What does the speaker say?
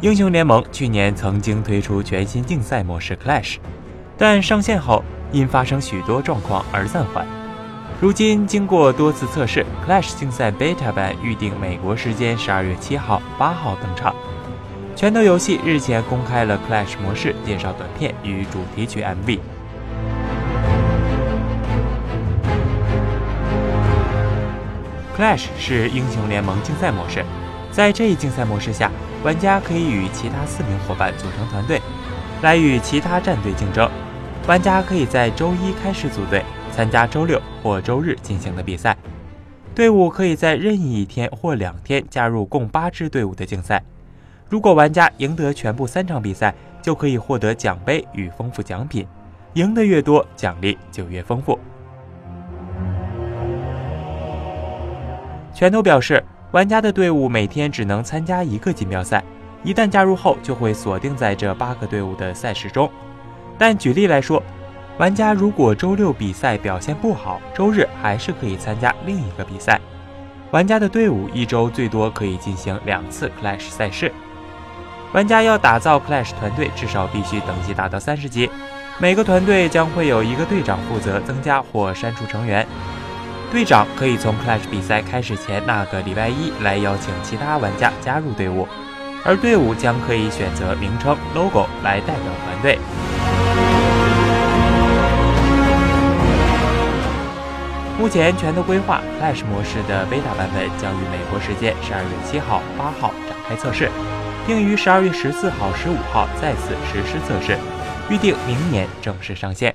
英雄联盟去年曾经推出全新竞赛模式 Clash，但上线后因发生许多状况而暂缓。如今经过多次测试，Clash 竞赛 Beta 版预定美国时间十二月七号、八号登场。拳头游戏日前公开了 Clash 模式介绍短片与主题曲 MV。Clash 是英雄联盟竞赛模式，在这一竞赛模式下，玩家可以与其他四名伙伴组成团队，来与其他战队竞争。玩家可以在周一开始组队。参加周六或周日进行的比赛，队伍可以在任意一天或两天加入共八支队伍的竞赛。如果玩家赢得全部三场比赛，就可以获得奖杯与丰富奖品，赢得越多，奖励就越丰富。拳头表示，玩家的队伍每天只能参加一个锦标赛，一旦加入后就会锁定在这八个队伍的赛事中。但举例来说，玩家如果周六比赛表现不好，周日还是可以参加另一个比赛。玩家的队伍一周最多可以进行两次 Clash 赛事。玩家要打造 Clash 团队，至少必须等级达到三十级。每个团队将会有一个队长负责增加或删除成员。队长可以从 Clash 比赛开始前那个礼拜一来邀请其他玩家加入队伍，而队伍将可以选择名称 logo 来代表团队。目前，拳头规划 Clash 模式的 beta 版本将于美国时间十二月七号、八号展开测试，并于十二月十四号、十五号再次实施测试，预定明年正式上线。